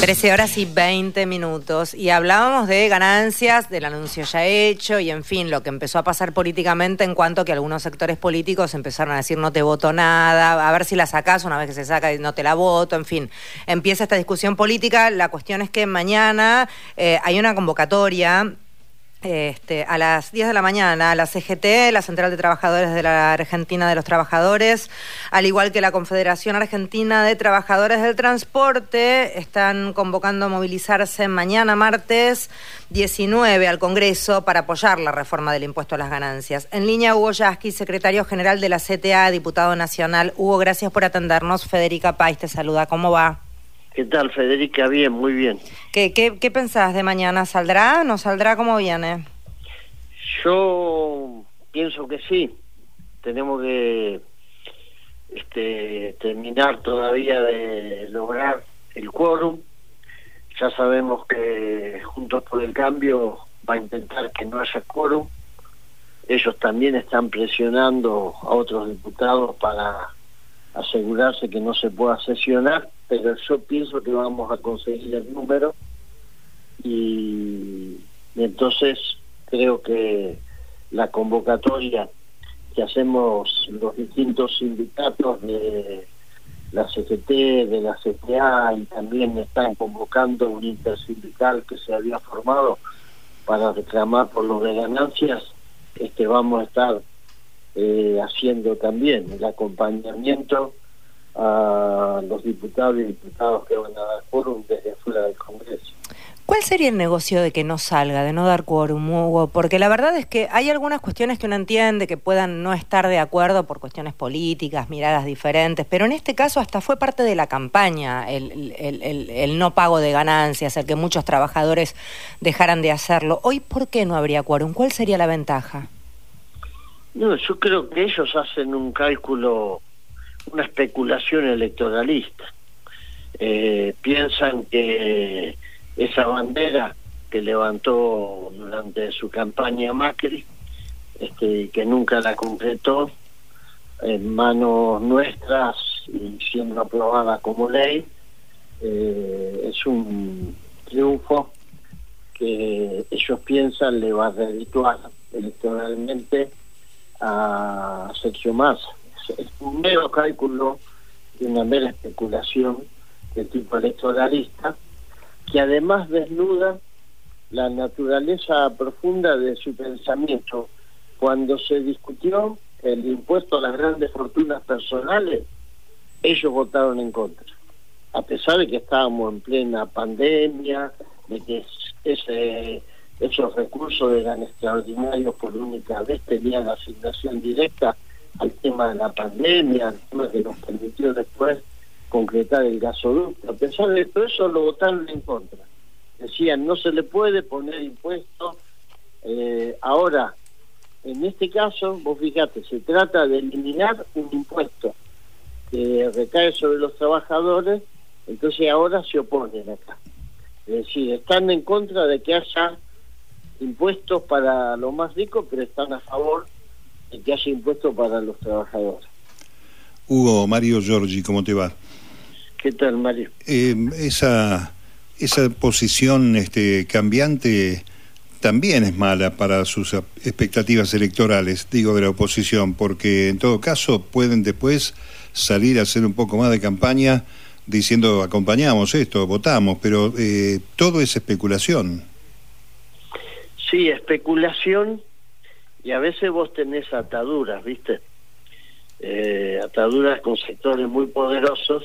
13 horas y 20 minutos. Y hablábamos de ganancias, del anuncio ya hecho y en fin, lo que empezó a pasar políticamente en cuanto que algunos sectores políticos empezaron a decir no te voto nada, a ver si la sacas una vez que se saca y no te la voto, en fin, empieza esta discusión política, la cuestión es que mañana eh, hay una convocatoria este, a las 10 de la mañana, la CGT, la Central de Trabajadores de la Argentina de los Trabajadores, al igual que la Confederación Argentina de Trabajadores del Transporte, están convocando a movilizarse mañana, martes 19, al Congreso para apoyar la reforma del impuesto a las ganancias. En línea, Hugo Yasky, secretario general de la CTA, diputado nacional. Hugo, gracias por atendernos. Federica Pais te saluda. ¿Cómo va? ¿Qué tal, Federica? Bien, muy bien. ¿Qué, qué, qué pensás de mañana? ¿Saldrá? ¿No saldrá? ¿Cómo viene? Yo pienso que sí. Tenemos que este, terminar todavía de lograr el quórum. Ya sabemos que Juntos por el Cambio va a intentar que no haya quórum. Ellos también están presionando a otros diputados para asegurarse que no se pueda sesionar pero yo pienso que vamos a conseguir el número y, entonces creo que la convocatoria que hacemos los distintos sindicatos de la CGT, de la CTA y también están convocando un intersindical que se había formado para reclamar por los de ganancias, este vamos a estar eh, haciendo también el acompañamiento a los diputados y diputados que van a dar quórum desde fuera del Congreso. ¿Cuál sería el negocio de que no salga, de no dar quórum, Hugo? Porque la verdad es que hay algunas cuestiones que uno entiende que puedan no estar de acuerdo por cuestiones políticas, miradas diferentes, pero en este caso hasta fue parte de la campaña el, el, el, no pago de ganancias, el que muchos trabajadores dejaran de hacerlo. Hoy, ¿por qué no habría quórum? ¿Cuál sería la ventaja? No, yo creo que ellos hacen un cálculo una especulación electoralista. Eh, piensan que esa bandera que levantó durante su campaña Macri, este, que nunca la concretó, en manos nuestras y siendo aprobada como ley, eh, es un triunfo que ellos piensan le va a redituar electoralmente a Sergio Massa mero cálculo de una mera especulación de tipo electoralista que además desnuda la naturaleza profunda de su pensamiento. Cuando se discutió el impuesto a las grandes fortunas personales, ellos votaron en contra. A pesar de que estábamos en plena pandemia, de que ese, esos recursos eran extraordinarios por única vez, tenían asignación directa al tema de la pandemia, al tema que nos permitió después concretar el gasoducto. A pesar de todo eso, lo votaron en contra. Decían, no se le puede poner impuesto. Eh, ahora, en este caso, vos fíjate, se trata de eliminar un impuesto que recae sobre los trabajadores, entonces ahora se oponen acá. Es decir, están en contra de que haya impuestos para los más ricos, pero están a favor que haya impuesto para los trabajadores. Hugo, Mario Giorgi, ¿cómo te va? ¿Qué tal, Mario? Eh, esa, esa posición este, cambiante también es mala para sus expectativas electorales, digo, de la oposición, porque en todo caso pueden después salir a hacer un poco más de campaña diciendo acompañamos esto, votamos, pero eh, todo es especulación. Sí, especulación y a veces vos tenés ataduras, ¿viste? Eh, ataduras con sectores muy poderosos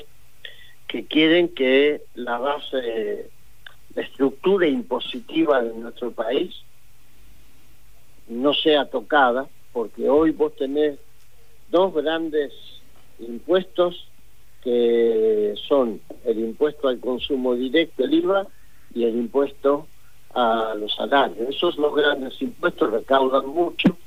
que quieren que la base, la estructura impositiva de nuestro país no sea tocada, porque hoy vos tenés dos grandes impuestos que son el impuesto al consumo directo, el IVA, y el impuesto salarios. Esos los grandes impuestos recaudan mucho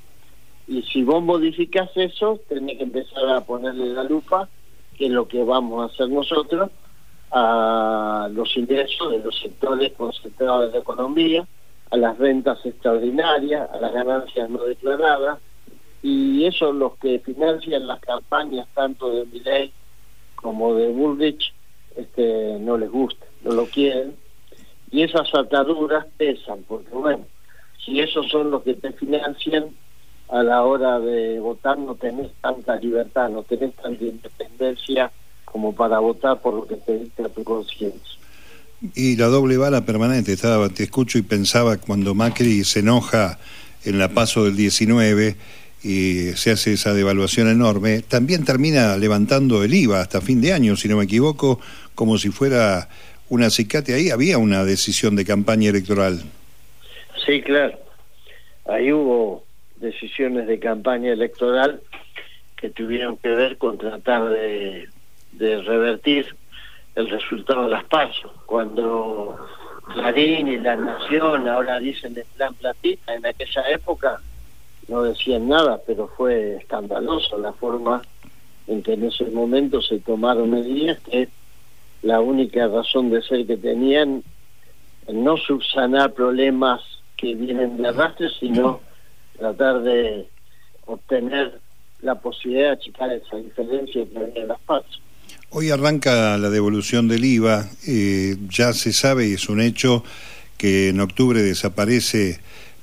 y si vos modificas eso, tenés que empezar a ponerle la lupa, que es lo que vamos a hacer nosotros, a los ingresos de los sectores concentrados de la economía, a las rentas extraordinarias, a las ganancias no declaradas, y eso los que financian las campañas tanto de Milley como de Bullrich este, no les gusta, no lo quieren, y esas ataduras pesan, porque bueno, si esos son los que te financian, a la hora de votar no tenés tanta libertad, no tenés tanta independencia como para votar por lo que te dicta tu conciencia. Y la doble bala permanente, estaba, te escucho y pensaba cuando Macri se enoja en la paso del 19 y se hace esa devaluación enorme, también termina levantando el IVA hasta fin de año, si no me equivoco, como si fuera un acicate. Ahí había una decisión de campaña electoral. Sí, claro. Ahí hubo decisiones de campaña electoral que tuvieron que ver con tratar de, revertir el resultado de las pasos. Cuando Clarín y La Nación ahora dicen el plan platita, en aquella época no decían nada, pero fue escandaloso la forma en que en ese momento se tomaron medidas que la única razón de ser que tenían no subsanar problemas que vienen de arrastre, sino tratar de obtener la posibilidad de achicar esa diferencia que había en las partes. Hoy arranca la devolución del IVA, eh, ya se sabe y es un hecho que en octubre desaparece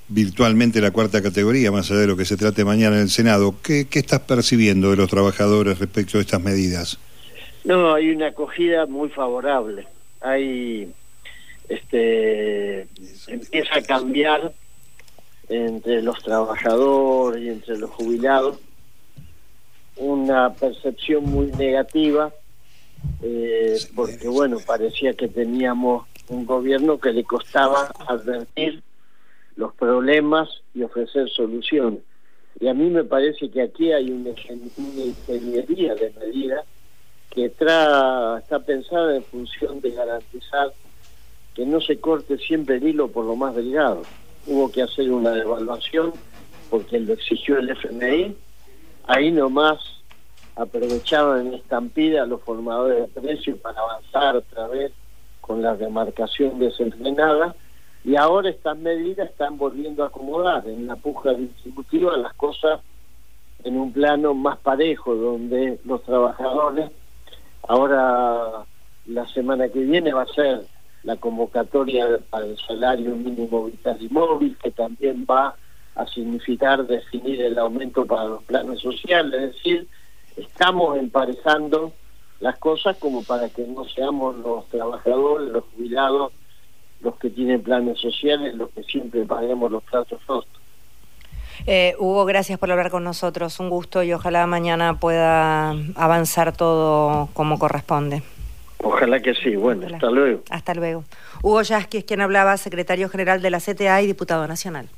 virtualmente la cuarta categoría, más allá de lo que se trate mañana en el Senado. ¿Qué, qué estás percibiendo de los trabajadores respecto a estas medidas? No, hay una acogida muy favorable. Hay, este, empieza a cambiar entre los trabajadores y entre los jubilados una percepción muy negativa eh, porque bueno parecía que teníamos un gobierno que le costaba advertir los problemas y ofrecer soluciones y a mí me parece que aquí hay una, ingeniería de medidas que está pensada en función de garantizar que no se corte siempre el hilo por lo más delgado. Hubo que hacer una devaluación porque lo exigió el FMI. Ahí nomás aprovechaban en estampida a los formadores de precios para avanzar otra vez con la demarcación desenfrenada y ahora estas medidas están volviendo a acomodar. En la puja distributiva las cosas en un plano más parejo donde los trabajadores ahora la semana que viene va a ser la convocatoria para el salario mínimo vital y móvil, que también va a significar definir el aumento para los planes sociales, es decir, estamos emparejando las cosas como para que no seamos los trabajadores, los jubilados, los que tienen planes sociales, los que siempre paguemos los platos rostos. Eh, Hugo, gracias por hablar con nosotros, un gusto y ojalá mañana pueda avanzar todo como corresponde. Ojalá que sí. Bueno, hasta luego. Hasta luego. Hugo Yasky es quien hablaba, secretario general de la CTA y diputado nacional.